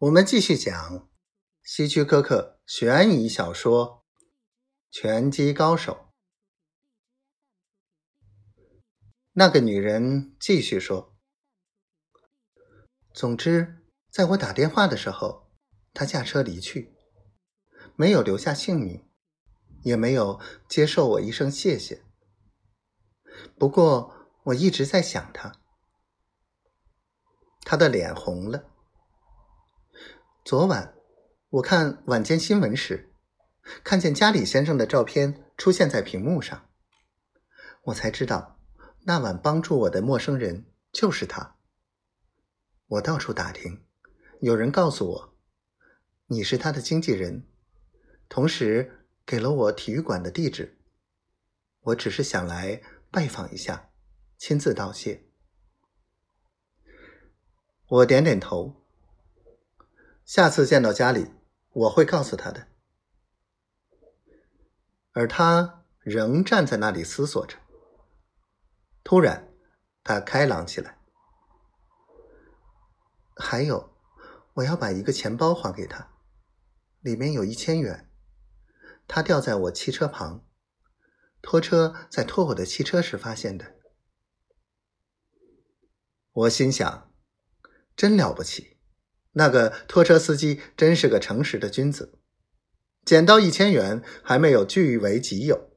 我们继续讲希区柯克悬疑小说《拳击高手》。那个女人继续说：“总之，在我打电话的时候，她驾车离去，没有留下姓名，也没有接受我一声谢谢。不过，我一直在想她。她的脸红了。”昨晚，我看晚间新闻时，看见加里先生的照片出现在屏幕上，我才知道那晚帮助我的陌生人就是他。我到处打听，有人告诉我，你是他的经纪人，同时给了我体育馆的地址。我只是想来拜访一下，亲自道谢。我点点头。下次见到家里，我会告诉他的。而他仍站在那里思索着。突然，他开朗起来。还有，我要把一个钱包还给他，里面有一千元，他掉在我汽车旁，拖车在拖我的汽车时发现的。我心想，真了不起。那个拖车司机真是个诚实的君子，捡到一千元还没有据为己有。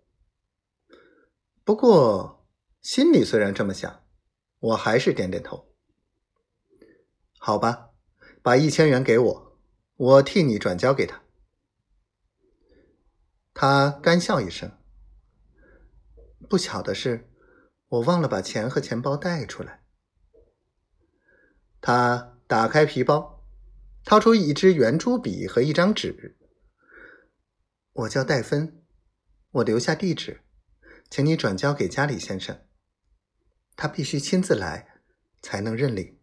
不过心里虽然这么想，我还是点点头。好吧，把一千元给我，我替你转交给他。他干笑一声。不巧的是，我忘了把钱和钱包带出来。他打开皮包。掏出一支圆珠笔和一张纸。我叫戴芬，我留下地址，请你转交给加里先生。他必须亲自来，才能认领。